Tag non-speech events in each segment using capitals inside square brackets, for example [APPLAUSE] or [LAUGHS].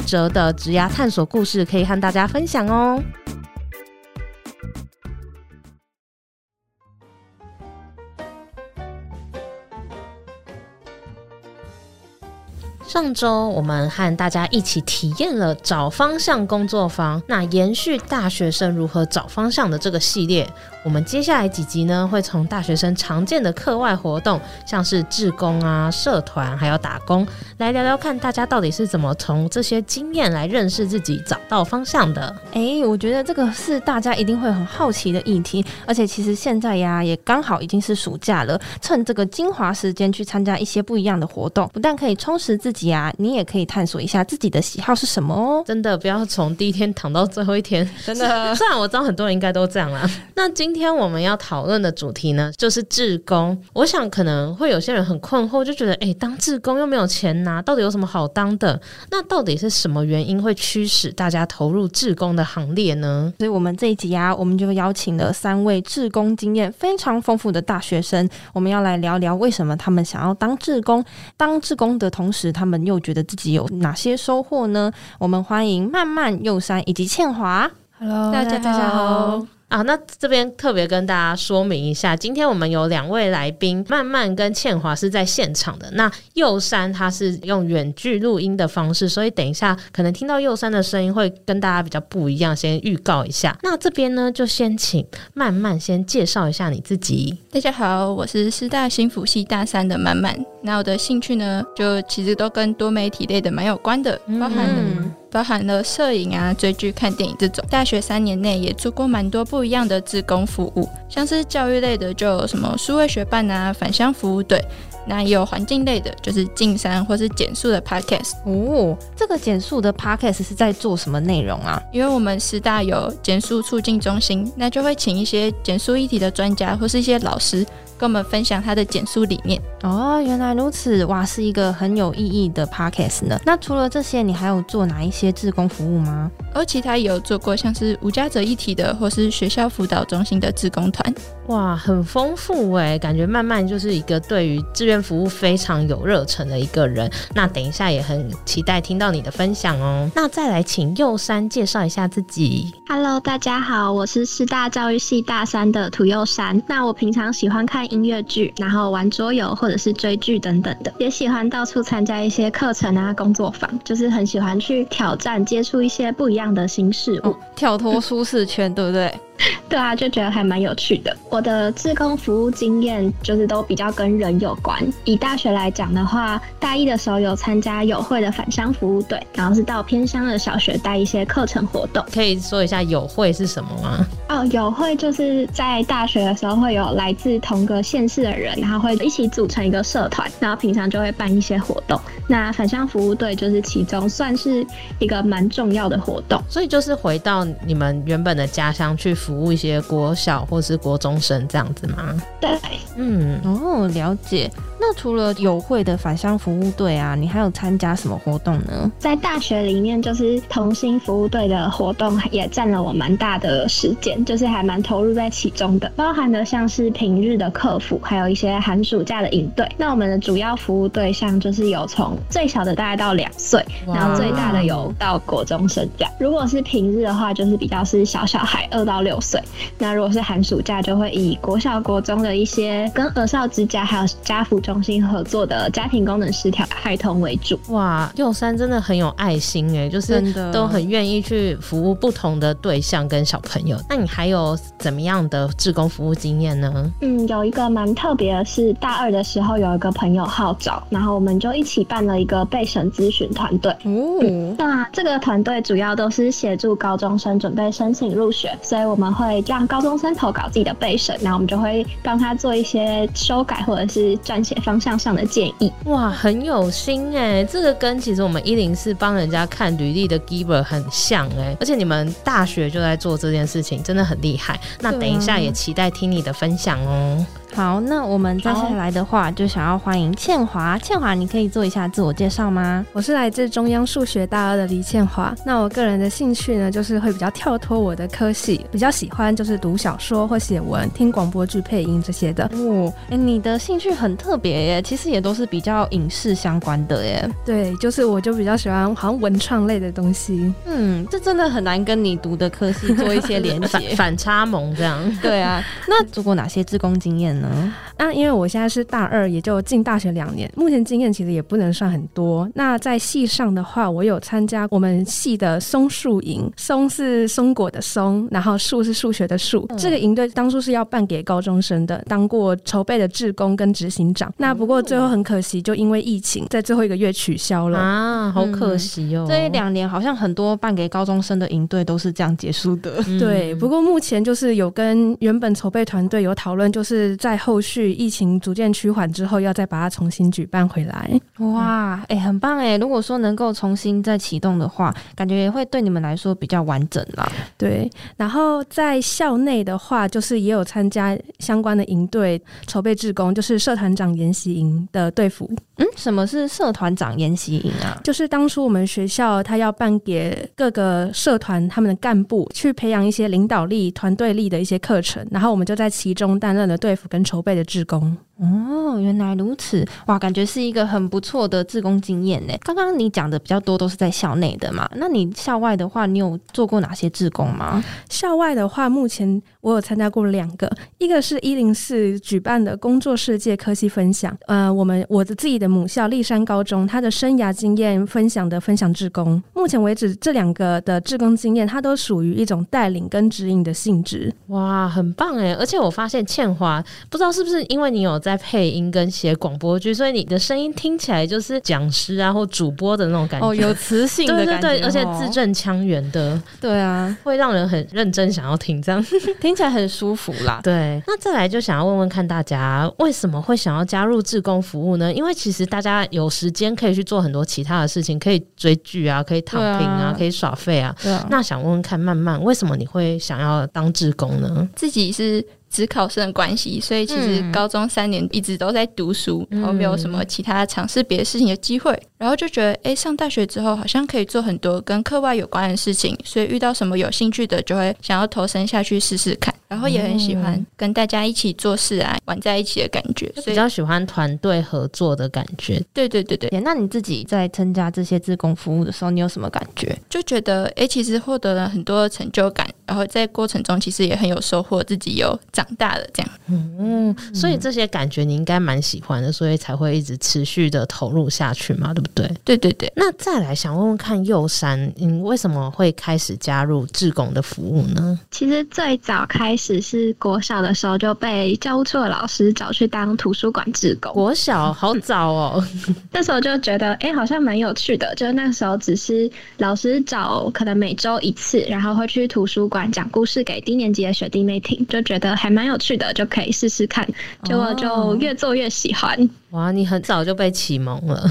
曲折的职涯探索故事可以和大家分享哦。上周我们和大家一起体验了找方向工作坊，那延续大学生如何找方向的这个系列，我们接下来几集呢，会从大学生常见的课外活动，像是志工啊、社团，还有打工，来聊聊看大家到底是怎么从这些经验来认识自己、找到方向的。哎、欸，我觉得这个是大家一定会很好奇的议题，而且其实现在呀，也刚好已经是暑假了，趁这个精华时间去参加一些不一样的活动，不但可以充实自己啊。你也可以探索一下自己的喜好是什么哦。真的不要从第一天躺到最后一天，[LAUGHS] 真的。虽然我知道很多人应该都这样啦。[LAUGHS] 那今天我们要讨论的主题呢，就是志工。我想可能会有些人很困惑，就觉得，哎，当志工又没有钱拿，到底有什么好当的？那到底是什么原因会驱使大家投入志工的行列呢？所以，我们这一集啊，我们就邀请了三位志工经验非常丰富的大学生，我们要来聊聊为什么他们想要当志工。当志工的同时，他们们又觉得自己有哪些收获呢？我们欢迎曼曼、又珊以及倩华。Hello，大家大家好。啊，那这边特别跟大家说明一下，今天我们有两位来宾，曼曼跟倩华是在现场的。那右山他是用远距录音的方式，所以等一下可能听到右山的声音会跟大家比较不一样，先预告一下。那这边呢，就先请曼曼先介绍一下你自己。大家好，我是师大新辅系大三的曼曼。那我的兴趣呢，就其实都跟多媒体类的蛮有关的，包含了。嗯包含了摄影啊、追剧、看电影这种。大学三年内也做过蛮多不一样的志工服务，像是教育类的，就有什么数位学伴啊、返乡服务队。那也有环境类的，就是进山或是减速的 podcast。哦，这个减速的 podcast 是在做什么内容啊？因为我们师大有减速促进中心，那就会请一些减速议题的专家或是一些老师。跟我们分享他的减书理念哦，原来如此，哇，是一个很有意义的 podcast 呢。那除了这些，你还有做哪一些志工服务吗？而其他也有做过，像是无家者一体的，或是学校辅导中心的志工团。哇，很丰富哎，感觉慢慢就是一个对于志愿服务非常有热忱的一个人。那等一下也很期待听到你的分享哦。那再来请右山介绍一下自己。Hello，大家好，我是师大教育系大三的涂右山。那我平常喜欢看音乐剧，然后玩桌游或者是追剧等等的，也喜欢到处参加一些课程啊、工作坊，就是很喜欢去挑战、接触一些不一样的新事物，跳脱舒适圈，对不对？[LAUGHS] 对啊，就觉得还蛮有趣的。我的志工服务经验就是都比较跟人有关。以大学来讲的话，大一的时候有参加友会的返乡服务队，然后是到偏乡的小学带一些课程活动。可以说一下友会是什么吗？哦，友会就是在大学的时候会有来自同个县市的人，然后会一起组成一个社团，然后平常就会办一些活动。那返乡服务队就是其中算是一个蛮重要的活动。所以就是回到你们原本的家乡去服务一些国小或是国中生这样子吗？对，嗯，哦，了解。那除了友会的返乡服务队啊，你还有参加什么活动呢？在大学里面，就是同心服务队的活动也占了我蛮大的时间，就是还蛮投入在其中的，包含的像是平日的客服，还有一些寒暑假的营队。那我们的主要服务对象就是有从最小的大概到两岁，然后最大的有到国中生这样。如果是平日的话，就是比较是小小孩二到六岁。那如果是寒暑假，就会以国小、国中的一些跟儿少之家还有家扶中心合作的家庭功能失调孩童为主。哇，幼三真的很有爱心哎，就是都很愿意去服务不同的对象跟小朋友。那你还有怎么样的志工服务经验呢？嗯，有一个蛮特别的是，大二的时候有一个朋友号召，然后我们就一起办了一个备审咨询团队。哦、嗯，那这个团队主要都是协助高中生准备申请入学，所以我们会让高中生投稿自己的备审，然后我们就会帮他做一些修改或者是撰写。方向上的建议。哇，很有心哎，这个跟其实我们一零四帮人家看履历的 Giver 很像哎，而且你们大学就在做这件事情，真的很厉害。那等一下也期待听你的分享哦。好，那我们接下来的话就想要欢迎倩华。倩华，你可以做一下自我介绍吗？我是来自中央数学大二的黎倩华。那我个人的兴趣呢，就是会比较跳脱我的科系，比较喜欢就是读小说或写文、听广播剧配音这些的。哦，哎、欸，你的兴趣很特别耶，其实也都是比较影视相关的耶。对，就是我就比较喜欢好像文创类的东西。嗯，这真的很难跟你读的科系做一些连接，[LAUGHS] 反差萌这样。对啊，那做过哪些志工经验？能那因为我现在是大二，也就进大学两年，目前经验其实也不能算很多。那在系上的话，我有参加我们系的松树营，松是松果的松，然后树是数学的树。嗯、这个营队当初是要办给高中生的，当过筹备的志工跟执行长。那不过最后很可惜，就因为疫情，在最后一个月取消了啊，好可惜哦。这一两年好像很多办给高中生的营队都是这样结束的。嗯、对，不过目前就是有跟原本筹备团队有讨论，就是在。在后续疫情逐渐趋缓之后，要再把它重新举办回来。哇，哎、欸，很棒哎！如果说能够重新再启动的话，感觉也会对你们来说比较完整啦。对，然后在校内的话，就是也有参加相关的营队筹备志工，就是社团长研习营的队服。嗯，什么是社团长研习营啊？就是当初我们学校他要办给各个社团他们的干部去培养一些领导力、团队力的一些课程，然后我们就在其中担任了队服跟。筹备的志工。哦，原来如此，哇，感觉是一个很不错的志工经验呢。刚刚你讲的比较多都是在校内的嘛，那你校外的话，你有做过哪些志工吗？校外的话，目前我有参加过两个，一个是一零四举办的工作世界科系分享，呃，我们我的自己的母校立山高中，他的生涯经验分享的分享志工，目前为止这两个的志工经验，它都属于一种带领跟指引的性质。哇，很棒哎！而且我发现倩华，不知道是不是因为你有在。在配音跟写广播剧，所以你的声音听起来就是讲师啊或主播的那种感觉，哦，有磁性的感觉，对对对，而且字正腔圆的，对啊，会让人很认真想要听，这样 [LAUGHS] 听起来很舒服啦。对，那再来就想要问问看大家为什么会想要加入志工服务呢？因为其实大家有时间可以去做很多其他的事情，可以追剧啊，可以躺平啊，啊可以耍废啊。对啊，那想问问看，慢慢为什么你会想要当志工呢？自己是。只考生的关系，所以其实高中三年一直都在读书，嗯、然后没有什么其他尝试别的事情的机会，然后就觉得，哎、欸，上大学之后好像可以做很多跟课外有关的事情，所以遇到什么有兴趣的，就会想要投身下去试试看。然后也很喜欢跟大家一起做事啊，玩在一起的感觉，所以比较喜欢团队合作的感觉。对对对对，那你自己在参加这些志工服务的时候，你有什么感觉？就觉得，哎，其实获得了很多成就感，然后在过程中其实也很有收获，自己有长大了这样。嗯，所以这些感觉你应该蛮喜欢的，所以才会一直持续的投入下去嘛，对不对？对对对。那再来想问问看，右山，你为什么会开始加入志工的服务呢？其实最早开始。只是国小的时候就被教务处的老师找去当图书馆志工。国小好早哦，[LAUGHS] 那时候就觉得哎、欸，好像蛮有趣的。就那时候只是老师找，可能每周一次，然后会去图书馆讲故事给低年级的学弟妹听，就觉得还蛮有趣的，就可以试试看。结果就越做越喜欢。哦哇，你很早就被启蒙了，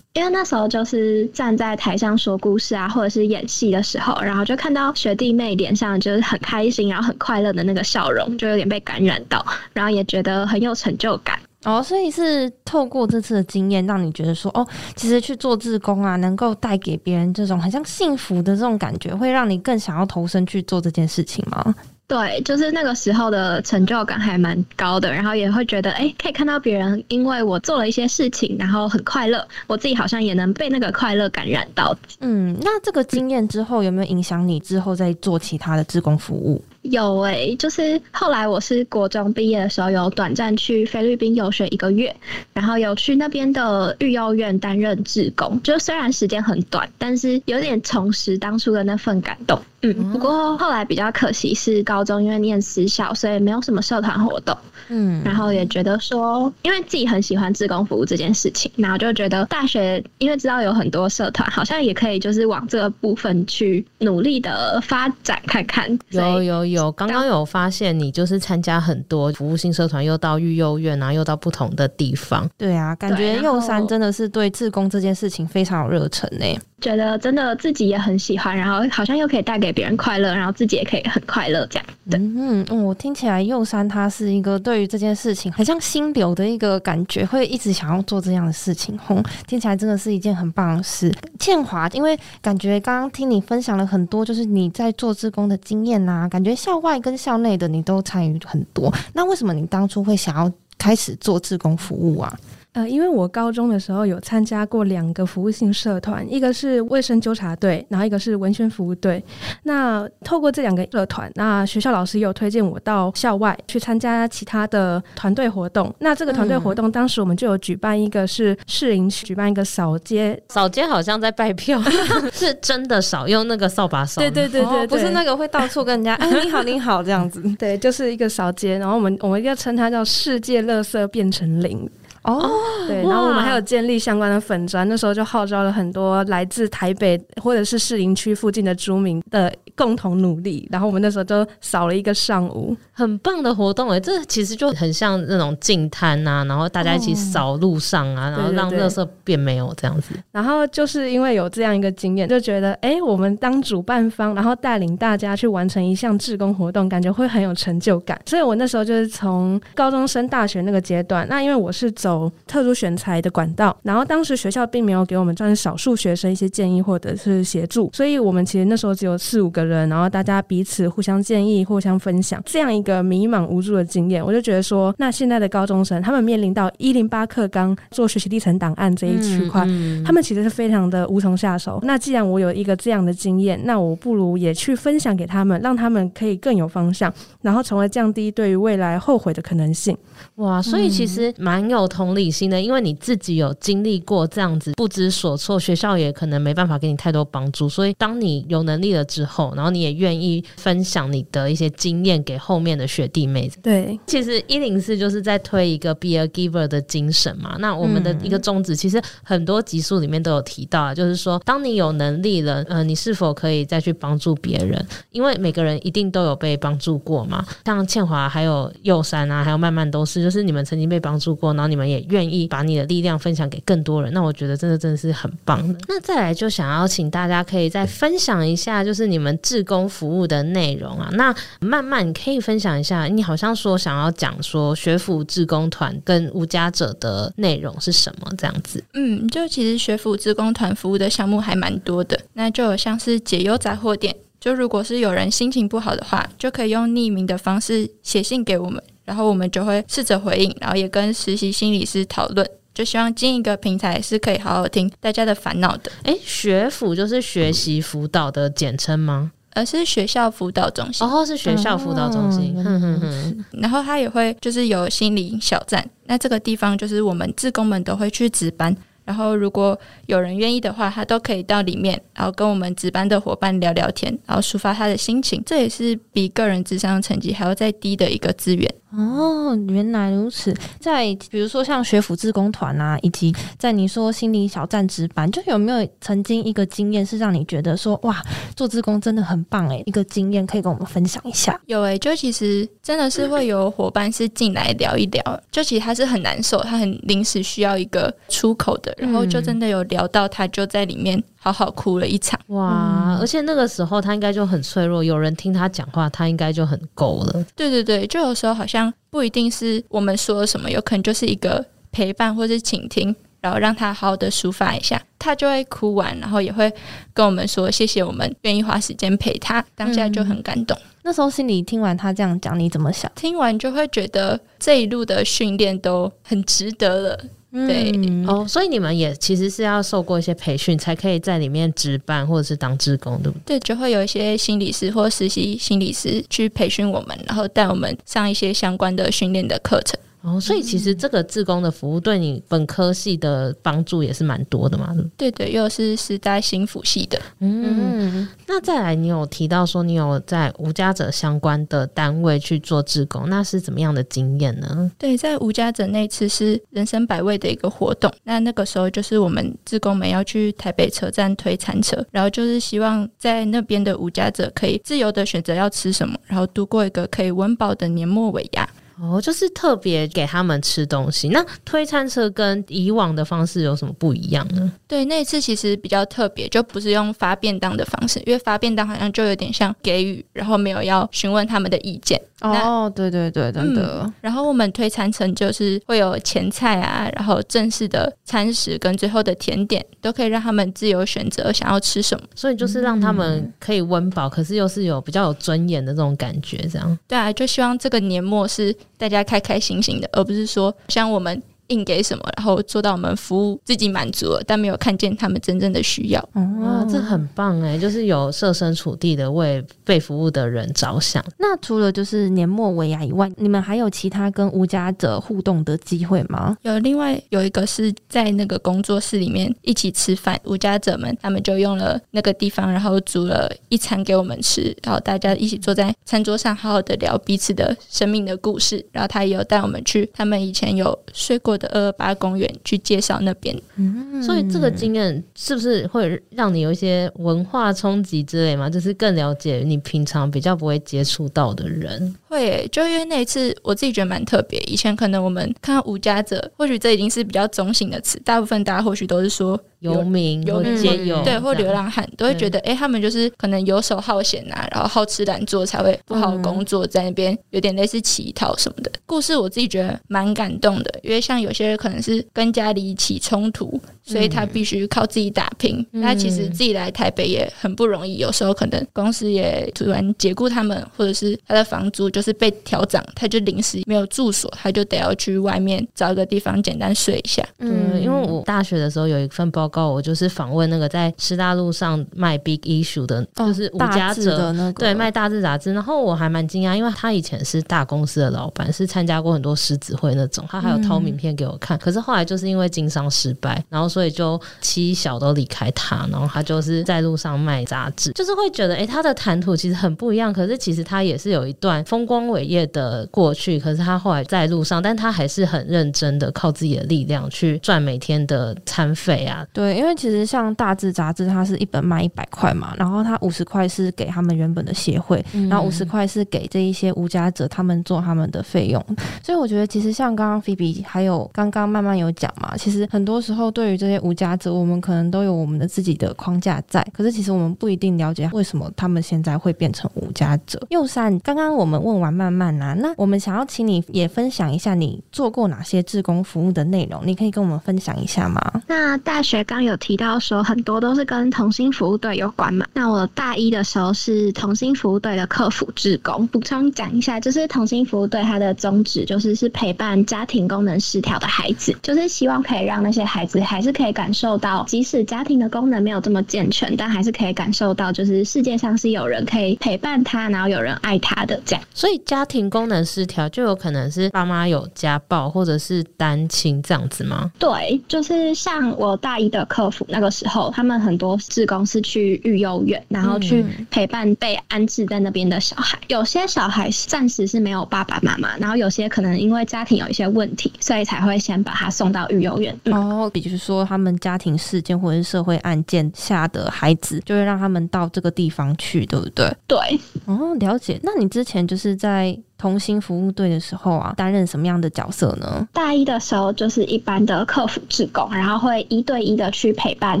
因为那时候就是站在台上说故事啊，或者是演戏的时候，然后就看到学弟妹脸上就是很开心，然后很快乐的那个笑容，就有点被感染到，然后也觉得很有成就感。哦，所以是透过这次的经验，让你觉得说，哦，其实去做志工啊，能够带给别人这种很像幸福的这种感觉，会让你更想要投身去做这件事情吗？对，就是那个时候的成就感还蛮高的，然后也会觉得，哎，可以看到别人因为我做了一些事情，然后很快乐，我自己好像也能被那个快乐感染到。嗯，那这个经验之后有没有影响你之后再做其他的志工服务？有诶、欸，就是后来我是国中毕业的时候，有短暂去菲律宾游学一个月，然后有去那边的育幼院担任志工，就虽然时间很短，但是有点重拾当初的那份感动。嗯，不过后来比较可惜是高中因为念私校，所以没有什么社团活动。嗯，然后也觉得说，因为自己很喜欢志工服务这件事情，然后就觉得大学因为知道有很多社团，好像也可以就是往这个部分去努力的发展看看。有有有。有刚刚有发现你就是参加很多服务性社团，又到育幼院啊，又到不同的地方。对啊，感觉幼山真的是对自工这件事情非常有热忱呢。觉得真的自己也很喜欢，然后好像又可以带给别人快乐，然后自己也可以很快乐这样。对，嗯嗯，我听起来幼山他是一个对于这件事情很像心流的一个感觉，会一直想要做这样的事情。吼，听起来真的是一件很棒的事。倩华，因为感觉刚刚听你分享了很多，就是你在做志工的经验呐，感觉校外跟校内的你都参与很多。那为什么你当初会想要开始做志工服务啊？呃，因为我高中的时候有参加过两个服务性社团，一个是卫生纠察队，然后一个是文宣服务队。那透过这两个社团，那学校老师也有推荐我到校外去参加其他的团队活动。那这个团队活动，当时我们就有举办一个是士林区举办一个扫街，扫街好像在拜票，[LAUGHS] 是真的扫，用那个扫把扫。对对对对，不是那个会到处跟人家哎你好你好这样子。[LAUGHS] 对，就是一个扫街，然后我们我们要称它叫世界垃圾变成零。哦，对，然后我们还有建立相关的粉砖，那时候就号召了很多来自台北或者是士林区附近的居民的共同努力，然后我们那时候就扫了一个上午，很棒的活动哎，这其实就很像那种净滩呐，然后大家一起扫路上啊，哦、然后让垃圾变没有这样子。然后就是因为有这样一个经验，就觉得哎，我们当主办方，然后带领大家去完成一项志工活动，感觉会很有成就感。所以我那时候就是从高中升大学那个阶段，那因为我是走。特殊选材的管道，然后当时学校并没有给我们专少数学生一些建议或者是协助，所以我们其实那时候只有四五个人，然后大家彼此互相建议、互相分享，这样一个迷茫无助的经验，我就觉得说，那现在的高中生他们面临到一零八课纲做学习历程档案这一区块，嗯嗯、他们其实是非常的无从下手。那既然我有一个这样的经验，那我不如也去分享给他们，让他们可以更有方向，然后从而降低对于未来后悔的可能性。哇，所以其实蛮有同理心的，因为你自己有经历过这样子不知所措，学校也可能没办法给你太多帮助，所以当你有能力了之后，然后你也愿意分享你的一些经验给后面的学弟妹。对，其实一零四就是在推一个 be a giver 的精神嘛。那我们的一个宗旨，其实很多集数里面都有提到啊，就是说，当你有能力了，呃，你是否可以再去帮助别人？因为每个人一定都有被帮助过嘛。像倩华还有右山啊，还有慢慢都是。就是你们曾经被帮助过，然后你们也愿意把你的力量分享给更多人，那我觉得真的真的是很棒的。那再来就想要请大家可以再分享一下，就是你们志工服务的内容啊。那慢慢你可以分享一下，你好像说想要讲说学府志工团跟无家者的内容是什么这样子？嗯，就其实学府志工团服务的项目还蛮多的，那就有像是解忧杂货店，就如果是有人心情不好的话，就可以用匿名的方式写信给我们。然后我们就会试着回应，然后也跟实习心理师讨论，就希望进一个平台是可以好好听大家的烦恼的。诶，学辅就是学习辅导的简称吗？而是学校辅导中心。哦，是学校辅导中心。嗯哼哼。然后他也会就是有心理小站，那这个地方就是我们志工们都会去值班。然后，如果有人愿意的话，他都可以到里面，然后跟我们值班的伙伴聊聊天，然后抒发他的心情。这也是比个人智商成绩还要再低的一个资源。哦，原来如此。在比如说像学府志工团啊，以及在你说心理小站值班，就有没有曾经一个经验是让你觉得说哇，做志工真的很棒诶，一个经验可以跟我们分享一下？有诶，就其实真的是会有伙伴是进来聊一聊，就其实他是很难受，他很临时需要一个出口的。然后就真的有聊到，他就在里面好好哭了一场。哇！而且那个时候他应该就很脆弱，有人听他讲话，他应该就很够了。对对对，就有时候好像不一定是我们说了什么，有可能就是一个陪伴或是倾听，然后让他好好的抒发一下，他就会哭完，然后也会跟我们说谢谢我们愿意花时间陪他，当下就很感动。嗯，那时候心里听完他这样讲，你怎么想？听完就会觉得这一路的训练都很值得了。对、嗯、哦，所以你们也其实是要受过一些培训，才可以在里面值班或者是当志工，对不对？对，就会有一些心理师或实习心理师去培训我们，然后带我们上一些相关的训练的课程。哦，所以其实这个志工的服务对你本科系的帮助也是蛮多的嘛。对对，又是时代新辅系的。嗯，那再来，你有提到说你有在无家者相关的单位去做志工，那是怎么样的经验呢？对，在无家者那次是人生百味的一个活动。那那个时候就是我们志工们要去台北车站推餐车，然后就是希望在那边的无家者可以自由的选择要吃什么，然后度过一个可以温饱的年末尾牙。哦，就是特别给他们吃东西。那推餐车跟以往的方式有什么不一样呢？对，那一次其实比较特别，就不是用发便当的方式，因为发便当好像就有点像给予，然后没有要询问他们的意见。哦，对对对，真的、嗯。然后我们推餐车就是会有前菜啊，然后正式的餐食跟最后的甜点，都可以让他们自由选择想要吃什么。所以就是让他们可以温饱，可是又是有比较有尊严的这种感觉，这样。对啊，就希望这个年末是大家开开心心的，而不是说像我们。硬给什么，然后做到我们服务自己满足了，但没有看见他们真正的需要。哇，这很棒哎，就是有设身处地的为被服务的人着想。那除了就是年末尾牙以外，你们还有其他跟无家者互动的机会吗？有，另外有一个是在那个工作室里面一起吃饭，无家者们他们就用了那个地方，然后煮了一餐给我们吃，然后大家一起坐在餐桌上，好好的聊彼此的生命的故事。然后他也有带我们去他们以前有睡过的二二八公园去介绍那边，嗯，所以这个经验是不是会让你有一些文化冲击之类吗？就是更了解你平常比较不会接触到的人。会，就因为那一次我自己觉得蛮特别。以前可能我们看到无家者，或许这已经是比较中性的词，大部分大家或许都是说。游民、游街友，对，或流浪汉都会觉得，哎、欸，他们就是可能游手好闲啊，然后好吃懒做，才会不好工作，在那边有点类似乞讨什么的。故事我自己觉得蛮感动的，因为像有些人可能是跟家里起冲突，所以他必须靠自己打拼。他其实自己来台北也很不容易，有时候可能公司也突然解雇他们，或者是他的房租就是被调涨，他就临时没有住所，他就得要去外面找一个地方简单睡一下。嗯，因为我大学的时候有一份报告。我就是访问那个在师大路上卖 Big Issue 的，就是无家者的那个，对，卖大字杂志。然后我还蛮惊讶，因为他以前是大公司的老板，是参加过很多狮子会那种，他还有掏名片给我看。可是后来就是因为经商失败，然后所以就妻小都离开他，然后他就是在路上卖杂志，就是会觉得，哎，他的谈吐其实很不一样。可是其实他也是有一段风光伟业的过去。可是他后来在路上，但他还是很认真的靠自己的力量去赚每天的餐费啊。对。因为其实像大志杂志，它是一本卖一百块嘛，然后它五十块是给他们原本的协会，嗯、然后五十块是给这一些无家者他们做他们的费用。所以我觉得，其实像刚刚菲比还有刚刚慢慢有讲嘛，其实很多时候对于这些无家者，我们可能都有我们的自己的框架在，可是其实我们不一定了解为什么他们现在会变成无家者。右善，刚刚我们问完慢慢啊，那我们想要请你也分享一下你做过哪些志工服务的内容，你可以跟我们分享一下吗？那大学刚有提到说很多都是跟同心服务队有关嘛。那我大一的时候是同心服务队的客服志工。补充讲一下，就是同心服务队它的宗旨就是是陪伴家庭功能失调的孩子，就是希望可以让那些孩子还是可以感受到，即使家庭的功能没有这么健全，但还是可以感受到，就是世界上是有人可以陪伴他，然后有人爱他的这样。所以家庭功能失调就有可能是爸妈有家暴或者是单亲这样子吗？对，就是像我大一的。客服那个时候，他们很多志工是去育幼院，然后去陪伴被安置在那边的小孩。有些小孩暂时是没有爸爸妈妈，然后有些可能因为家庭有一些问题，所以才会先把他送到育幼院。嗯、哦，比如说他们家庭事件或者是社会案件下的孩子，就会让他们到这个地方去，对不对？对。哦，了解。那你之前就是在。同心服务队的时候啊，担任什么样的角色呢？大一的时候就是一般的客服志工，然后会一对一的去陪伴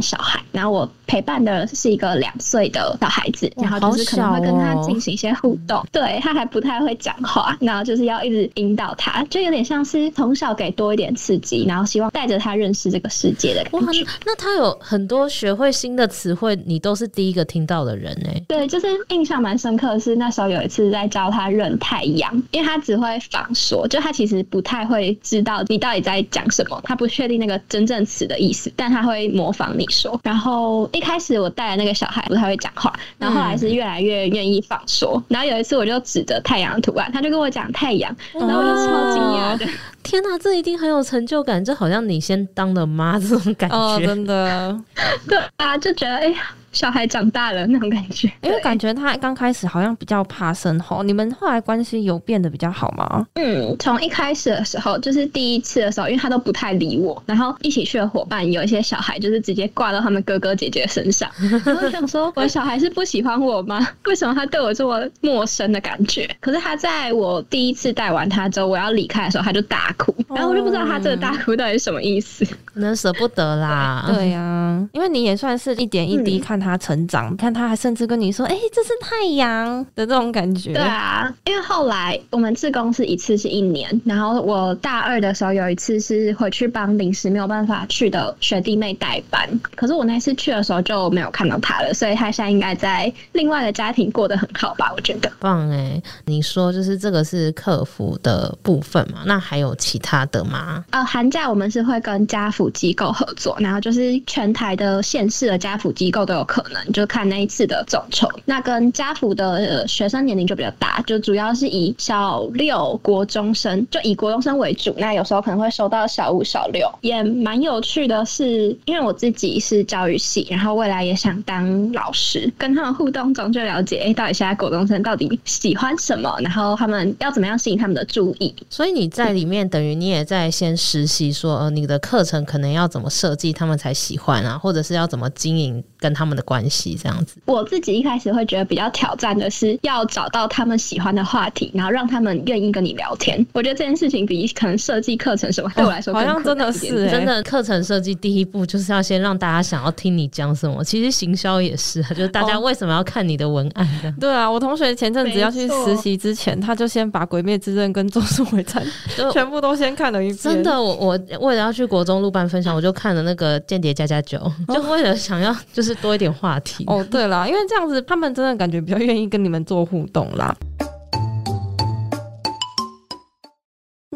小孩。然后我陪伴的是一个两岁的小孩子，然后就是可能会跟他进行一些互动。哦、[LAUGHS] 对，他还不太会讲话，然后就是要一直引导他，就有点像是从小给多一点刺激，然后希望带着他认识这个世界的感觉。哇，那他有很多学会新的词汇，你都是第一个听到的人呢？对，就是印象蛮深刻的是那时候有一次在教他认太阳。因为他只会仿说，就他其实不太会知道你到底在讲什么，他不确定那个真正词的意思，但他会模仿你说。然后一开始我带的那个小孩不太会讲话，然后后来是越来越愿意仿说。然后有一次我就指着太阳的图案，他就跟我讲太阳，然后我就超惊讶的。天哪，这一定很有成就感，这好像你先当了妈这种感觉，哦、真的。[LAUGHS] 对啊，就觉得哎呀。小孩长大了那种感觉，因为感觉他刚开始好像比较怕生吼，你们后来关系有变得比较好吗？嗯，从一开始的时候，就是第一次的时候，因为他都不太理我，然后一起去的伙伴有一些小孩就是直接挂到他们哥哥姐姐身上，[LAUGHS] 然后想说我的小孩是不喜欢我吗？为什么他对我这么陌生的感觉？可是他在我第一次带完他之后，我要离开的时候，他就大哭，然后我就不知道他这个大哭到底是什么意思，可能舍不得啦。对呀、啊，因为你也算是一点一滴看他成长，嗯、看他还甚至跟你说：“哎、欸，这是太阳的这种感觉。”对啊，因为后来我们自工是一次是一年，然后我大二的时候有一次是回去帮临时没有办法去的学弟妹代班，可是我那次去的时候就没有看到他了，所以他现在应该在另外的家庭过得很好吧？我觉得棒哎、欸！你说就是这个是客服的部分嘛？那还有其他的吗？呃，寒假我们是会跟家扶机构合作，然后就是全台的县市的家扶机构都有可能，就看那一次的总筹。那跟家福的学生年龄就比较大，就主要是以小六国中生，就以国中生为主。那有时候可能会收到小五、小六。也蛮有趣的是，因为我自己是教育系，然后未来也想当老师，跟他们互动中就了解，哎、到底现在国中生到底喜欢什么，然后他们要怎么样吸引他们的注意。所以你在里面等于你也在先实习，说呃你的课程可能要怎么设计，他们才喜欢啊，或者是要怎么经营跟他们的关系这样子。我自己一开始会觉得比较挑战的是要找到他们喜欢的话题，然后让他们愿意跟你聊天。我觉得这件事情比可能设计课程什么对我来说、哦、好像真的是真的。课程设计第一步就是要先让大家想要听你讲什么。其实行销也是，就是大家为什么要看你的文案的？对啊，我同学前阵子要去实习之前，他就先把《鬼灭之刃》跟《咒术回战 [LAUGHS]》全部都先看了一遍。真的，我我为了要去国中录班分享，我就看了那个《间谍加加九》，就为了想要多一点话题。哦，对了，因为这样子，他们真的感觉比较愿意跟你们做互动啦。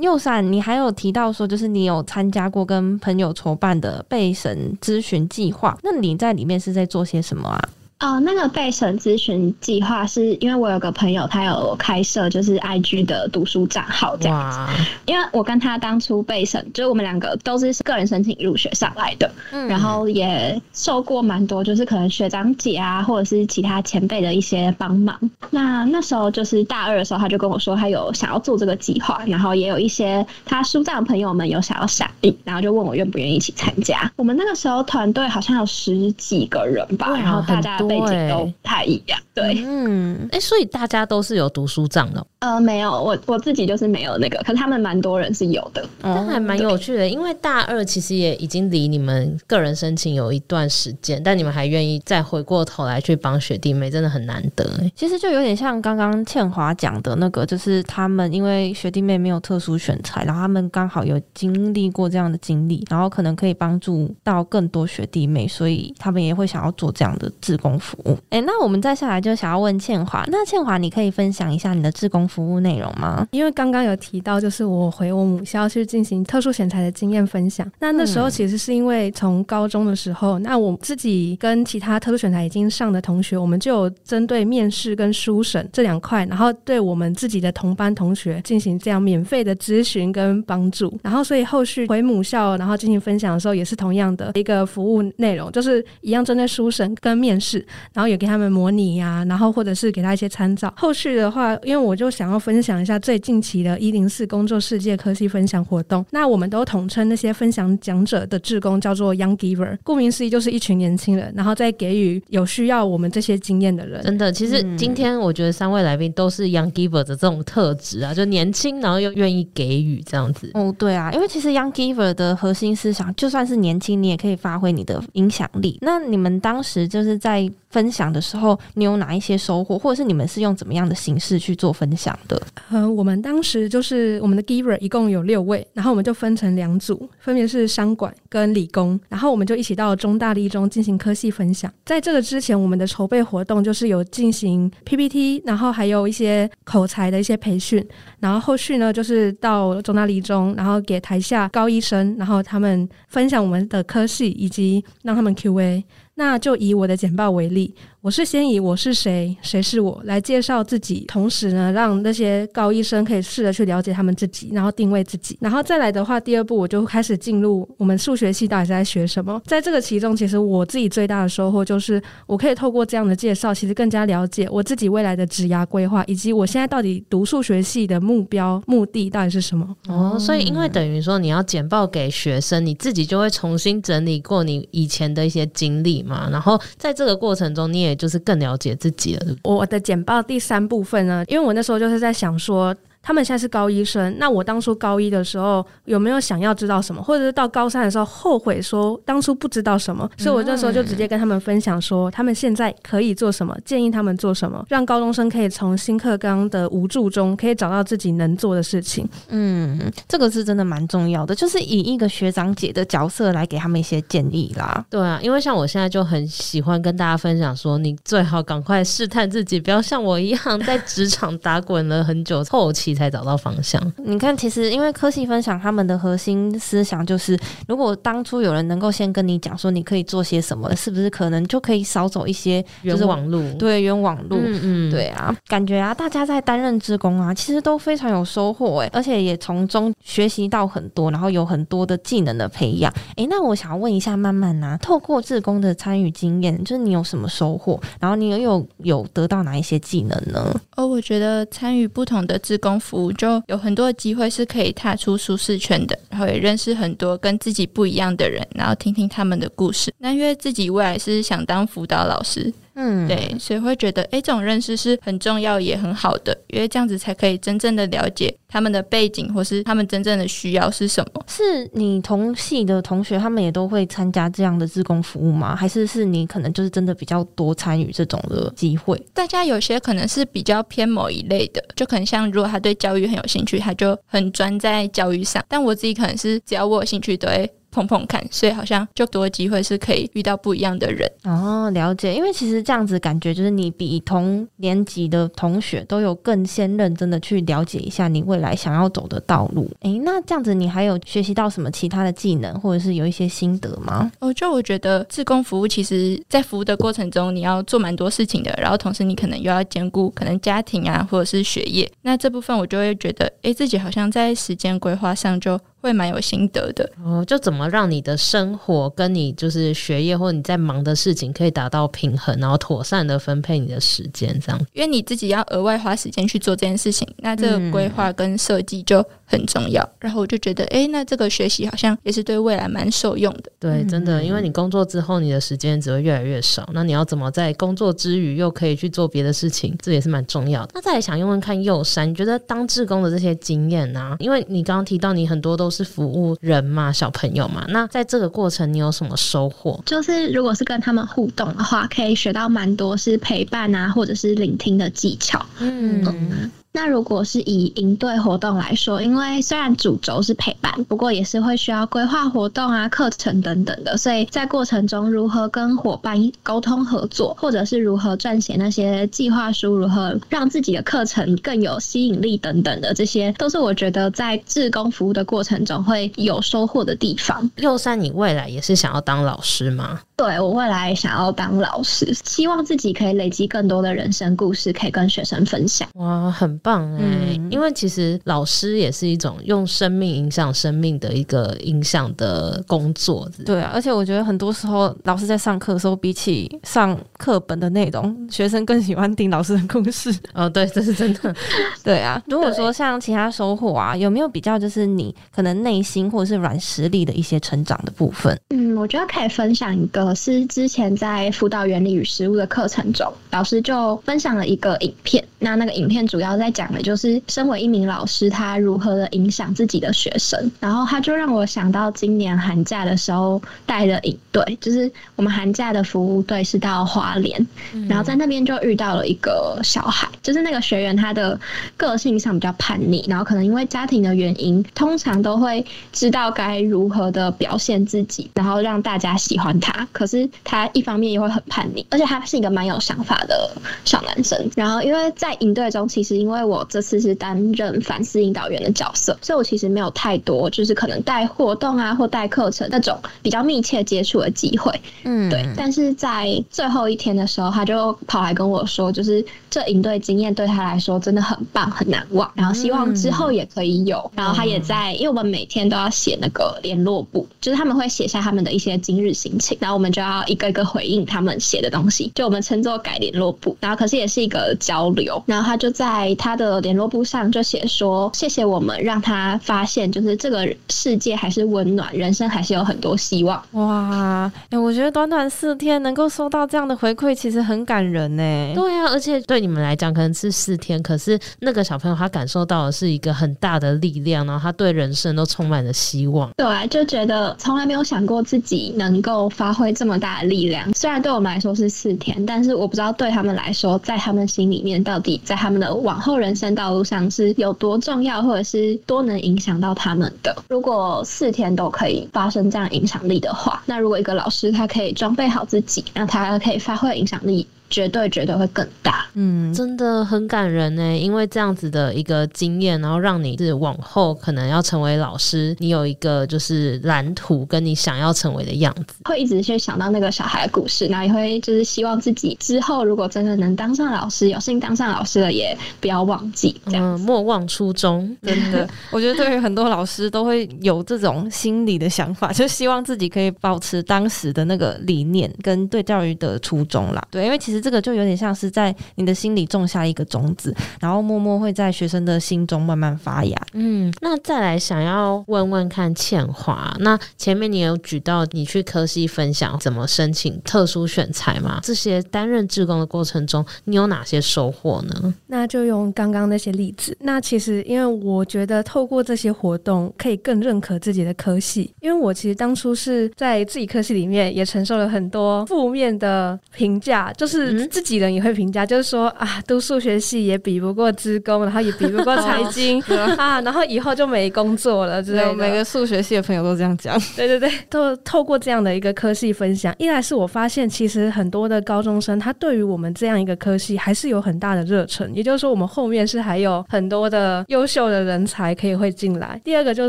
右闪，你还有提到说，就是你有参加过跟朋友筹办的备审咨询计划，那你在里面是在做些什么啊？哦，那个备审咨询计划是因为我有个朋友，他有开设就是 IG 的读书账号这样子。因为我跟他当初备审，就是我们两个都是个人申请入学上来的，嗯，然后也受过蛮多，就是可能学长姐啊，或者是其他前辈的一些帮忙。那那时候就是大二的时候，他就跟我说他有想要做这个计划，然后也有一些他书帐的朋友们有想要响应，然后就问我愿不愿意一起参加。我们那个时候团队好像有十几个人吧，然后大家。背景都不太一样，对，嗯，哎、欸，所以大家都是有读书账的？呃，没有，我我自己就是没有那个，可是他们蛮多人是有的，这还蛮有趣的。因为大二其实也已经离你们个人申请有一段时间，但你们还愿意再回过头来去帮学弟妹，真的很难得。其实就有点像刚刚倩华讲的那个，就是他们因为学弟妹没有特殊选材，然后他们刚好有经历过这样的经历，然后可能可以帮助到更多学弟妹，所以他们也会想要做这样的志工。服务，哎，那我们再下来就想要问倩华，那倩华，你可以分享一下你的志工服务内容吗？因为刚刚有提到，就是我回我母校去进行特殊选材的经验分享。那那时候其实是因为从高中的时候，那我自己跟其他特殊选材已经上的同学，我们就有针对面试跟书审这两块，然后对我们自己的同班同学进行这样免费的咨询跟帮助。然后所以后续回母校，然后进行分享的时候，也是同样的一个服务内容，就是一样针对书审跟面试。然后也给他们模拟呀、啊，然后或者是给他一些参照。后续的话，因为我就想要分享一下最近期的一零四工作世界科技分享活动。那我们都统称那些分享讲者的志工叫做 Young Giver，顾名思义就是一群年轻人，然后再给予有需要我们这些经验的人。真的，其实今天我觉得三位来宾都是 Young Giver 的这种特质啊，就年轻，然后又愿意给予这样子。哦，对啊，因为其实 Young Giver 的核心思想，就算是年轻，你也可以发挥你的影响力。那你们当时就是在分享的时候，你有哪一些收获，或者是你们是用怎么样的形式去做分享的？呃，我们当时就是我们的 giver 一共有六位，然后我们就分成两组，分别是商管跟理工，然后我们就一起到中大立中进行科系分享。在这个之前，我们的筹备活动就是有进行 PPT，然后还有一些口才的一些培训，然后后续呢就是到中大立中，然后给台下高一生，然后他们分享我们的科系以及让他们 QA。那就以我的简报为例。我是先以我是谁，谁是我来介绍自己，同时呢，让那些高一生可以试着去了解他们自己，然后定位自己，然后再来的话，第二步我就开始进入我们数学系到底是在学什么。在这个其中，其实我自己最大的收获就是，我可以透过这样的介绍，其实更加了解我自己未来的职涯规划，以及我现在到底读数学系的目标目的到底是什么。哦，所以因为等于说你要简报给学生，你自己就会重新整理过你以前的一些经历嘛，然后在这个过程中，你也就是更了解自己了。我的简报第三部分呢，因为我那时候就是在想说。他们现在是高一生，那我当初高一的时候有没有想要知道什么，或者是到高三的时候后悔说当初不知道什么？所以我那时候就直接跟他们分享说，他们现在可以做什么，建议他们做什么，让高中生可以从新课纲的无助中可以找到自己能做的事情。嗯，这个是真的蛮重要的，就是以一个学长姐的角色来给他们一些建议啦。对啊，因为像我现在就很喜欢跟大家分享说，你最好赶快试探自己，不要像我一样在职场打滚了很久后期。才找到方向。你看，其实因为科系分享，他们的核心思想就是，如果当初有人能够先跟你讲说你可以做些什么，是不是可能就可以少走一些冤枉路？对，冤枉路。嗯嗯，对啊，感觉啊，大家在担任职工啊，其实都非常有收获诶，而且也从中学习到很多，然后有很多的技能的培养。诶，那我想要问一下曼曼呐，透过志工的参与经验，就是你有什么收获？然后你又有有得到哪一些技能呢？哦，我觉得参与不同的志工。服务就有很多机会是可以踏出舒适圈的，然后也认识很多跟自己不一样的人，然后听听他们的故事。那因为自己未来是想当辅导老师。嗯，对，所以会觉得，哎，这种认识是很重要也很好的，因为这样子才可以真正的了解他们的背景，或是他们真正的需要是什么。是你同系的同学，他们也都会参加这样的志工服务吗？还是是你可能就是真的比较多参与这种的机会？大家有些可能是比较偏某一类的，就可能像如果他对教育很有兴趣，他就很专在教育上。但我自己可能是只要我有兴趣，都会。碰碰看，所以好像就多机会是可以遇到不一样的人哦。了解，因为其实这样子感觉就是你比同年级的同学都有更先认真的去了解一下你未来想要走的道路。诶，那这样子你还有学习到什么其他的技能，或者是有一些心得吗？哦，就我觉得自工服务其实在服务的过程中，你要做蛮多事情的，然后同时你可能又要兼顾可能家庭啊，或者是学业。那这部分我就会觉得，诶，自己好像在时间规划上就。会蛮有心得的哦，就怎么让你的生活跟你就是学业或你在忙的事情可以达到平衡，然后妥善的分配你的时间，这样。因为你自己要额外花时间去做这件事情，那这个规划跟设计就很重要。嗯、然后我就觉得，哎，那这个学习好像也是对未来蛮受用的。对，真的，因为你工作之后，你的时间只会越来越少。那你要怎么在工作之余又可以去做别的事情，这也是蛮重要的。那再来想问问看，右山，你觉得当志工的这些经验啊，因为你刚刚提到你很多都。都是服务人嘛，小朋友嘛。那在这个过程，你有什么收获？就是如果是跟他们互动的话，可以学到蛮多是陪伴啊，或者是聆听的技巧。嗯。嗯那如果是以营队活动来说，因为虽然主轴是陪伴，不过也是会需要规划活动啊、课程等等的，所以在过程中如何跟伙伴沟通合作，或者是如何撰写那些计划书，如何让自己的课程更有吸引力等等的，这些都是我觉得在志工服务的过程中会有收获的地方。祐珊，你未来也是想要当老师吗？对，我未来想要当老师，希望自己可以累积更多的人生故事，可以跟学生分享。哇，很棒哎！嗯，因为其实老师也是一种用生命影响生命的一个影响的工作。对啊，而且我觉得很多时候老师在上课的时候，比起上课本的内容，学生更喜欢听老师的故事。[LAUGHS] 哦，对，这是真的。[LAUGHS] 对啊，如果说像其他收获啊，有没有比较就是你可能内心或者是软实力的一些成长的部分？嗯，我觉得可以分享一个。呃，是之前在辅导原理与实务的课程中，老师就分享了一个影片。那那个影片主要在讲的就是，身为一名老师，他如何的影响自己的学生。然后他就让我想到今年寒假的时候带的营队，就是我们寒假的服务队是到花莲，然后在那边就遇到了一个小孩，就是那个学员他的个性上比较叛逆，然后可能因为家庭的原因，通常都会知道该如何的表现自己，然后让大家喜欢他。可是他一方面也会很叛逆，而且他是一个蛮有想法的小男生。然后因为在营队中，其实因为我这次是担任反思引导员的角色，所以我其实没有太多就是可能带活动啊或带课程那种比较密切接触的机会。嗯，对。但是在最后一天的时候，他就跑来跟我说，就是这营队经验对他来说真的很棒，很难忘。然后希望之后也可以有。然后他也在，因为我们每天都要写那个联络簿，就是他们会写下他们的一些今日心情。然后我们就要一个一个回应他们写的东西，就我们称作改联络簿。然后可是也是一个交流。然后他就在他的联络簿上就写说：“谢谢我们，让他发现就是这个世界还是温暖，人生还是有很多希望。”哇，哎、欸，我觉得短短四天能够收到这样的回馈，其实很感人呢。对啊，而且对你们来讲可能是四天，可是那个小朋友他感受到的是一个很大的力量，然后他对人生都充满了希望。对啊，就觉得从来没有想过自己能够发挥这么大的力量。虽然对我们来说是四天，但是我不知道对他们来说，在他们心里面到底在他们的往后人生道路上是有多重要，或者是多能影响到他们的。如果四天都可以发生这样影响力的话，那如果一个老师他可以装备好自己，那他可以发挥影响力。绝对绝对会更大，嗯，真的很感人呢。因为这样子的一个经验，然后让你是往后可能要成为老师，你有一个就是蓝图，跟你想要成为的样子，会一直去想到那个小孩的故事，然后也会就是希望自己之后如果真的能当上老师，有幸当上老师了，也不要忘记这样，嗯，莫忘初衷。真的，[LAUGHS] 我觉得对于很多老师都会有这种心理的想法，就希望自己可以保持当时的那个理念跟对教育的初衷啦。对，因为其实。这个就有点像是在你的心里种下一个种子，然后默默会在学生的心中慢慢发芽。嗯，那再来想要问问看倩华，那前面你有举到你去科系分享怎么申请特殊选材吗？这些担任志工的过程中，你有哪些收获呢？那就用刚刚那些例子。那其实因为我觉得透过这些活动，可以更认可自己的科系。因为我其实当初是在自己科系里面也承受了很多负面的评价，就是。嗯、自己人也会评价，就是说啊，读数学系也比不过资工，然后也比不过财经 [LAUGHS] 啊，然后以后就没工作了之类的。每个数学系的朋友都这样讲。对对对，都 [LAUGHS] 透过这样的一个科系分享，一来是我发现，其实很多的高中生他对于我们这样一个科系还是有很大的热忱，也就是说，我们后面是还有很多的优秀的人才可以会进来。第二个就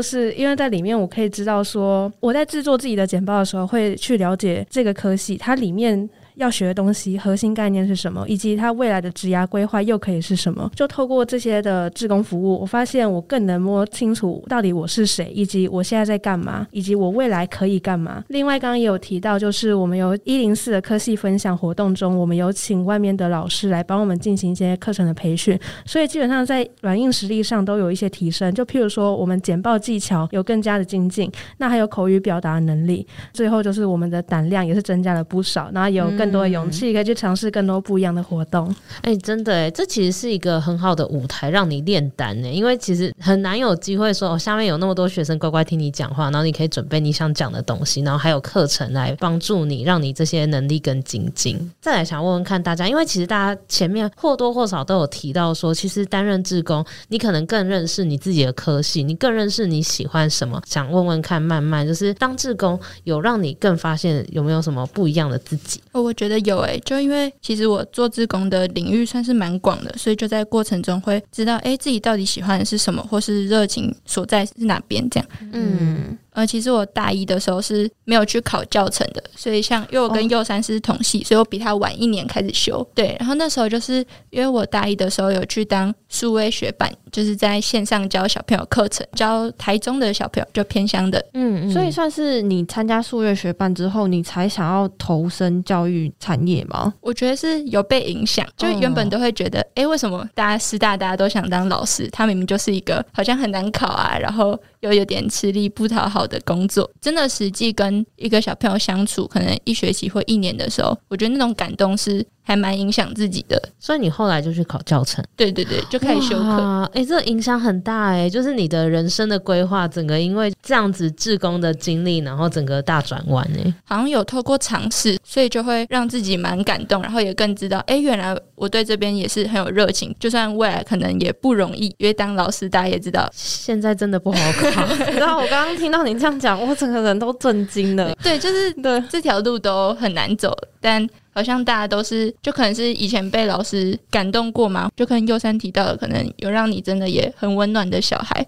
是因为在里面，我可以知道说，我在制作自己的简报的时候，会去了解这个科系它里面。要学的东西核心概念是什么，以及他未来的职涯规划又可以是什么？就透过这些的志工服务，我发现我更能摸清楚到底我是谁，以及我现在在干嘛，以及我未来可以干嘛。另外，刚刚也有提到，就是我们有一零四的科系分享活动中，我们有请外面的老师来帮我们进行一些课程的培训，所以基本上在软硬实力上都有一些提升。就譬如说，我们简报技巧有更加的精进，那还有口语表达的能力，最后就是我们的胆量也是增加了不少，然后有更。多勇气可以去尝试更多不一样的活动。哎、欸，真的哎，这其实是一个很好的舞台，让你练胆呢。因为其实很难有机会说，哦，下面有那么多学生乖乖听你讲话，然后你可以准备你想讲的东西，然后还有课程来帮助你，让你这些能力更精进。再来想问问看大家，因为其实大家前面或多或少都有提到说，其实担任志工，你可能更认识你自己的科系，你更认识你喜欢什么。想问问看，慢慢就是当志工有让你更发现有没有什么不一样的自己？哦，我我觉得有诶、就因为其实我做志工的领域算是蛮广的，所以就在过程中会知道，诶、自己到底喜欢的是什么，或是热情所在是哪边这样。嗯。呃，其实我大一的时候是没有去考教程的，所以像因为我跟幼三是同系，所以我比他晚一年开始修。对，然后那时候就是因为我大一的时候有去当数位学伴，就是在线上教小朋友课程，教台中的小朋友，就偏乡的。嗯嗯。所以算是你参加数位学伴之后，你才想要投身教育产业吗？我觉得是有被影响，就原本都会觉得，哎、欸，为什么大家师大大家都想当老师？他明明就是一个好像很难考啊，然后又有点吃力不讨好的工作。真的实际跟一个小朋友相处，可能一学期或一年的时候，我觉得那种感动是。还蛮影响自己的，所以你后来就去考教程，对对对，就开始修课。哎、欸，这个影响很大哎、欸，就是你的人生的规划，整个因为这样子志工的经历，然后整个大转弯哎。好像有透过尝试，所以就会让自己蛮感动，然后也更知道，哎、欸，原来我对这边也是很有热情。就算未来可能也不容易，因为当老师大家也知道，现在真的不好考。[LAUGHS] 然后我刚刚听到你这样讲，我整个人都震惊了。对，就是对这条路都很难走，但。好像大家都是，就可能是以前被老师感动过嘛，就可能右三提到的，可能有让你真的也很温暖的小孩，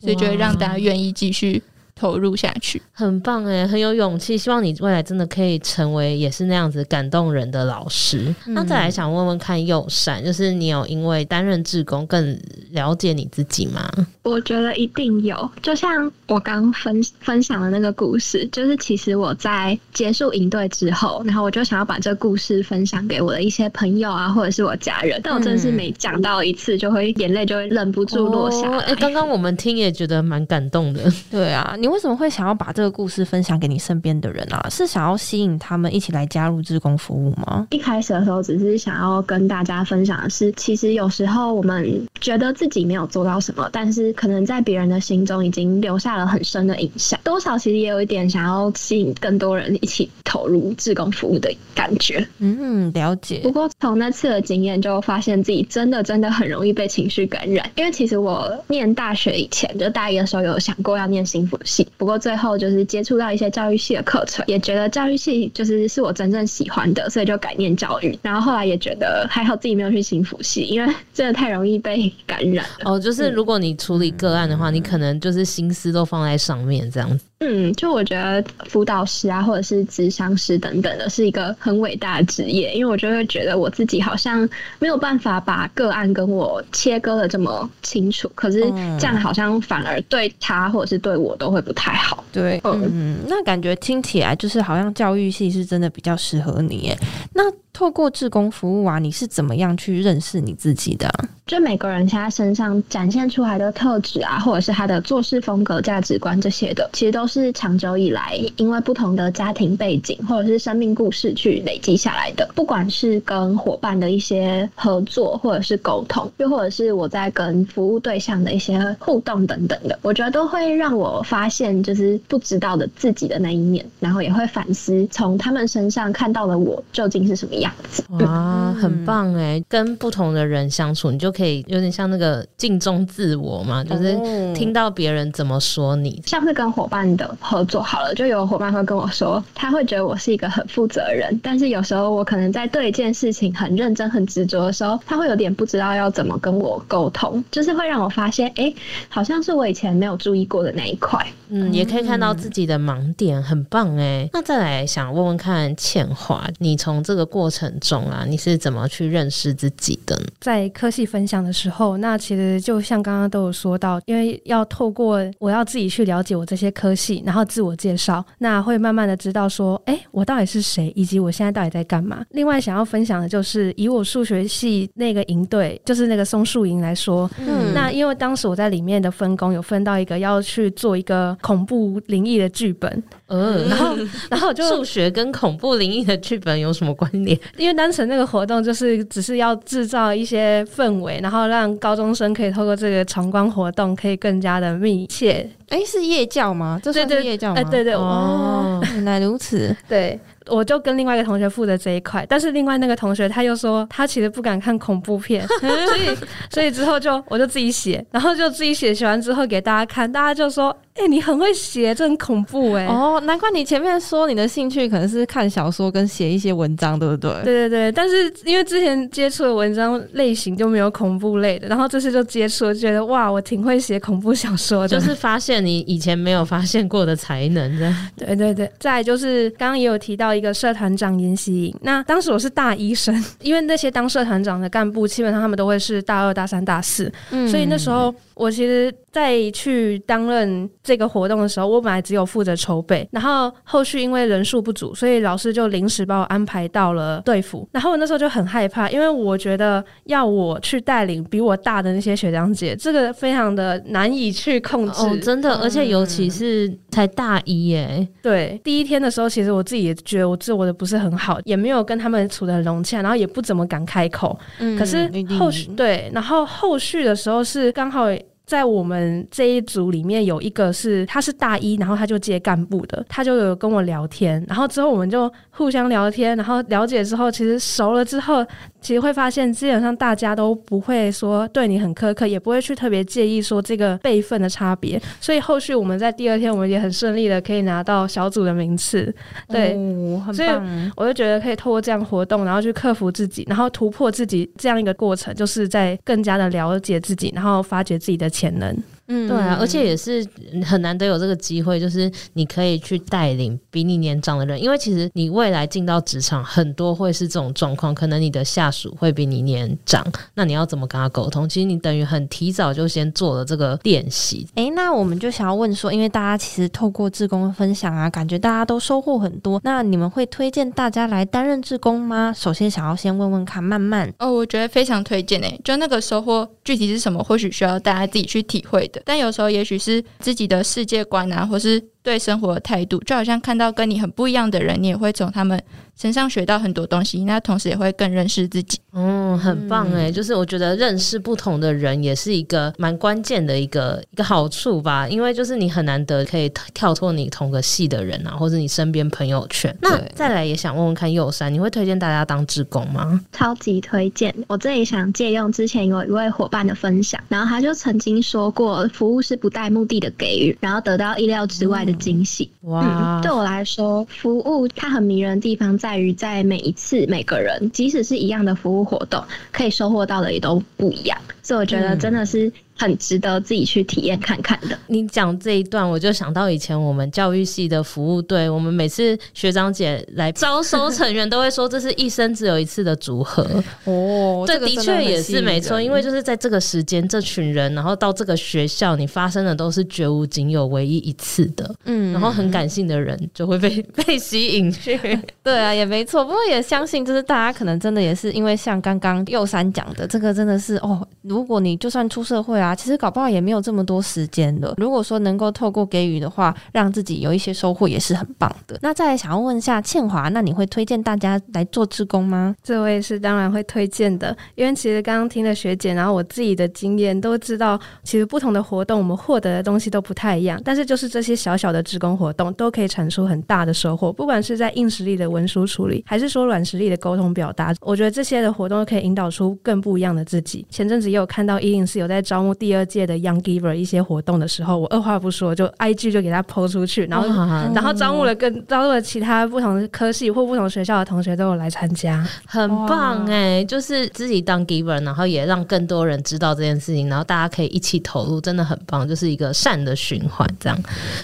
所以就会让大家愿意继续。投入下去，很棒哎，很有勇气。希望你未来真的可以成为也是那样子感动人的老师。嗯、那再来想问问看，祐珊，就是你有因为担任志工更了解你自己吗？我觉得一定有。就像我刚分分享的那个故事，就是其实我在结束营队之后，然后我就想要把这个故事分享给我的一些朋友啊，或者是我家人。但我真的是每讲到一次，就会眼泪就会忍不住落下来。哎、哦，刚刚我们听也觉得蛮感动的。对啊。你为什么会想要把这个故事分享给你身边的人啊？是想要吸引他们一起来加入志工服务吗？一开始的时候，只是想要跟大家分享的是，其实有时候我们觉得自己没有做到什么，但是可能在别人的心中已经留下了很深的影响。多少其实也有一点想要吸引更多人一起投入志工服务的感觉。嗯，了解。不过从那次的经验，就发现自己真的真的很容易被情绪感染。因为其实我念大学以前，就大一的时候有想过要念心辅不过。最后就是接触到一些教育系的课程，也觉得教育系就是是我真正喜欢的，所以就改念教育。然后后来也觉得还好自己没有去行辅系，因为真的太容易被感染。哦，就是如果你处理个案的话，你可能就是心思都放在上面这样子。嗯，就我觉得辅导师啊，或者是咨商师等等的，是一个很伟大的职业，因为我就会觉得我自己好像没有办法把个案跟我切割的这么清楚，可是这样好像反而对他或者是对我都会不太好。对，嗯，那感觉听起来就是好像教育系是真的比较适合你耶。那透过志工服务啊，你是怎么样去认识你自己的？就每个人现在身上展现出来的特质啊，或者是他的做事风格、价值观这些的，其实都是长久以来因为不同的家庭背景或者是生命故事去累积下来的。不管是跟伙伴的一些合作，或者是沟通，又或者是我在跟服务对象的一些互动等等的，我觉得都会让我发现就是不知道的自己的那一面，然后也会反思从他们身上看到了我究竟是什么样。哇，很棒哎！跟不同的人相处，你就可以有点像那个镜中自我嘛，就是听到别人怎么说你。像是跟伙伴的合作好了，就有伙伴会跟我说，他会觉得我是一个很负责的人，但是有时候我可能在对一件事情很认真、很执着的时候，他会有点不知道要怎么跟我沟通，就是会让我发现，哎、欸，好像是我以前没有注意过的那一块。嗯，也可以看到自己的盲点，很棒哎。那再来想问问看，倩华，你从这个过程中啊，你是怎么去认识自己的？在科系分享的时候，那其实就像刚刚都有说到，因为要透过我要自己去了解我这些科系，然后自我介绍，那会慢慢的知道说，哎，我到底是谁，以及我现在到底在干嘛。另外想要分享的就是，以我数学系那个营队，就是那个松树营来说，嗯，那因为当时我在里面的分工有分到一个要去做一个恐怖灵异的剧本。嗯，然后，然后就数学跟恐怖灵异的剧本有什么关联？因为单纯那个活动就是只是要制造一些氛围，然后让高中生可以透过这个闯关活动可以更加的密切。哎，是夜教吗？这是夜教吗？哎，对对哦，[LAUGHS] 原来如此。对，我就跟另外一个同学负责这一块，但是另外那个同学他又说他其实不敢看恐怖片，[LAUGHS] 所以所以之后就我就自己写，然后就自己写，写完之后给大家看，大家就说。哎、欸，你很会写，这很恐怖哎！哦，难怪你前面说你的兴趣可能是看小说跟写一些文章，对不对？对对对，但是因为之前接触的文章类型就没有恐怖类的，然后这次就接触了，觉得哇，我挺会写恐怖小说的，就是发现你以前没有发现过的才能。对对对，再来就是刚刚也有提到一个社团长研习营，那当时我是大一生，[LAUGHS] 因为那些当社团长的干部基本上他们都会是大二、大三、大四，嗯，所以那时候。我其实在去担任这个活动的时候，我本来只有负责筹备，然后后续因为人数不足，所以老师就临时把我安排到了队服。然后我那时候就很害怕，因为我觉得要我去带领比我大的那些学长姐，这个非常的难以去控制。哦，真的，而且尤其是才大一耶。对，第一天的时候，其实我自己也觉得我自我的不是很好，也没有跟他们处的很融洽，然后也不怎么敢开口。嗯，可是后续对，然后后续的时候是刚好。在我们这一组里面有一个是他是大一，然后他就接干部的，他就有跟我聊天，然后之后我们就互相聊天，然后了解之后，其实熟了之后，其实会发现基本上大家都不会说对你很苛刻，也不会去特别介意说这个辈分的差别，所以后续我们在第二天我们也很顺利的可以拿到小组的名次，对，哦、很棒。所以我就觉得可以透过这样活动，然后去克服自己，然后突破自己这样一个过程，就是在更加的了解自己，然后发掘自己的潜能。嗯，对啊，而且也是很难得有这个机会，就是你可以去带领比你年长的人，因为其实你未来进到职场，很多会是这种状况，可能你的下属会比你年长，那你要怎么跟他沟通？其实你等于很提早就先做了这个练习。诶，那我们就想要问说，因为大家其实透过志工分享啊，感觉大家都收获很多，那你们会推荐大家来担任志工吗？首先想要先问问看，慢慢哦，我觉得非常推荐诶，就那个收获具体是什么，或许需要大家自己去体会。但有时候，也许是自己的世界观啊，或是对生活的态度，就好像看到跟你很不一样的人，你也会从他们身上学到很多东西。那同时也会更认识自己。嗯，很棒哎！就是我觉得认识不同的人也是一个蛮关键的一个一个好处吧。因为就是你很难得可以跳脱你同个系的人啊，或者你身边朋友圈。那再来也想问问看，右山，你会推荐大家当志工吗？超级推荐！我这里想借用之前有一位伙伴的分享，然后他就曾经说过，服务是不带目的的给予，然后得到意料之外的惊喜。嗯、哇、嗯！对我来说，服务它很迷人的地方在于，在每一次每个人，即使是一样的服务活动，可以收获到的也都不一样。所以我觉得真的是。很值得自己去体验看看的。你讲这一段，我就想到以前我们教育系的服务队，我们每次学长姐来招收成员，都会说这是一生只有一次的组合。[LAUGHS] 哦，这的确也是没错，因为就是在这个时间，这群人，然后到这个学校，你发生的都是绝无仅有、唯一一次的。嗯，然后很感性的人就会被 [LAUGHS] 被吸引去。[LAUGHS] 对啊，也没错。不过也相信，就是大家可能真的也是因为像刚刚右三讲的，这个真的是哦，如果你就算出社会啊，啊其实搞不好也没有这么多时间了。如果说能够透过给予的话，让自己有一些收获，也是很棒的。那再来想要问一下倩华，那你会推荐大家来做志工吗？这位是当然会推荐的，因为其实刚刚听了学姐，然后我自己的经验都知道，其实不同的活动我们获得的东西都不太一样，但是就是这些小小的志工活动都可以产出很大的收获，不管是在硬实力的文书处理，还是说软实力的沟通表达，我觉得这些的活动都可以引导出更不一样的自己。前阵子也有看到104有在招募第二。届的 Young Giver 一些活动的时候，我二话不说就 IG 就给他 PO 出去，然后、嗯、然后招募了更招募了其他不同的科系或不同学校的同学都有来参加，很棒哎！就是自己当 Giver，然后也让更多人知道这件事情，然后大家可以一起投入，真的很棒，就是一个善的循环这样。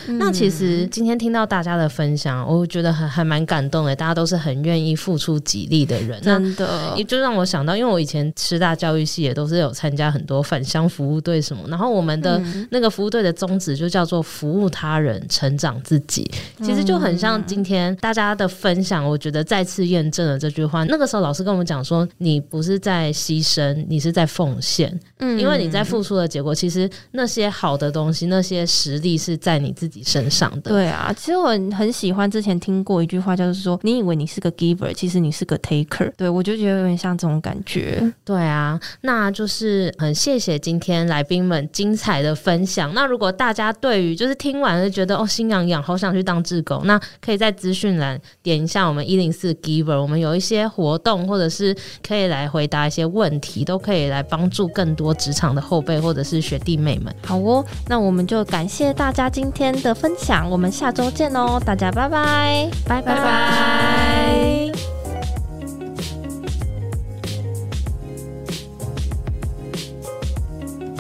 嗯、那其实今天听到大家的分享，我觉得还还蛮感动的，大家都是很愿意付出己力的人，真的也就让我想到，因为我以前师大教育系也都是有参加很多返乡服务队什么。然后我们的那个服务队的宗旨就叫做服务他人，成长自己。其实就很像今天大家的分享，我觉得再次验证了这句话。那个时候老师跟我们讲说，你不是在牺牲，你是在奉献。嗯，因为你在付出的结果，其实那些好的东西，那些实力是在你自己身上的。对啊，其实我很喜欢之前听过一句话，就是说，你以为你是个 giver，其实你是个 taker。对，我就觉得有点像这种感觉。对啊，那就是很谢谢今天来宾们精彩的分享。那如果大家对于就是听完了觉得哦心痒痒，好想去当志工，那可以在资讯栏点一下我们一零四 Giver，我们有一些活动，或者是可以来回答一些问题，都可以来帮助更多职场的后辈或者是学弟妹们。好哦，那我们就感谢大家今天的分享，我们下周见哦，大家拜拜，拜拜拜。